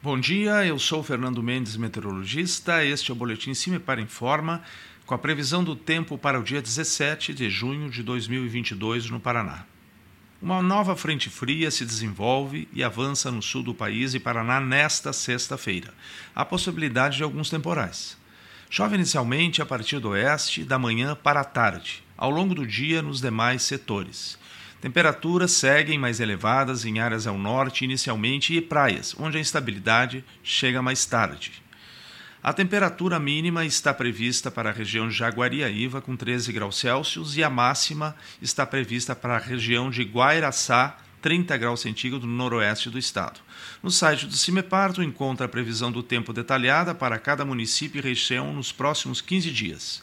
Bom dia, eu sou Fernando Mendes, meteorologista. Este é o Boletim Cimepar Informa, com a previsão do tempo para o dia 17 de junho de 2022 no Paraná. Uma nova frente fria se desenvolve e avança no sul do país e Paraná nesta sexta-feira. Há possibilidade de alguns temporais. Chove inicialmente a partir do oeste, da manhã para a tarde, ao longo do dia nos demais setores. Temperaturas seguem mais elevadas em áreas ao norte inicialmente e praias, onde a instabilidade chega mais tarde. A temperatura mínima está prevista para a região de Jaguariaíva com 13 graus Celsius e a máxima está prevista para a região de Guairaçá, 30 graus centígrados no noroeste do estado. No site do CIMEPAR, tu encontra a previsão do tempo detalhada para cada município e região nos próximos 15 dias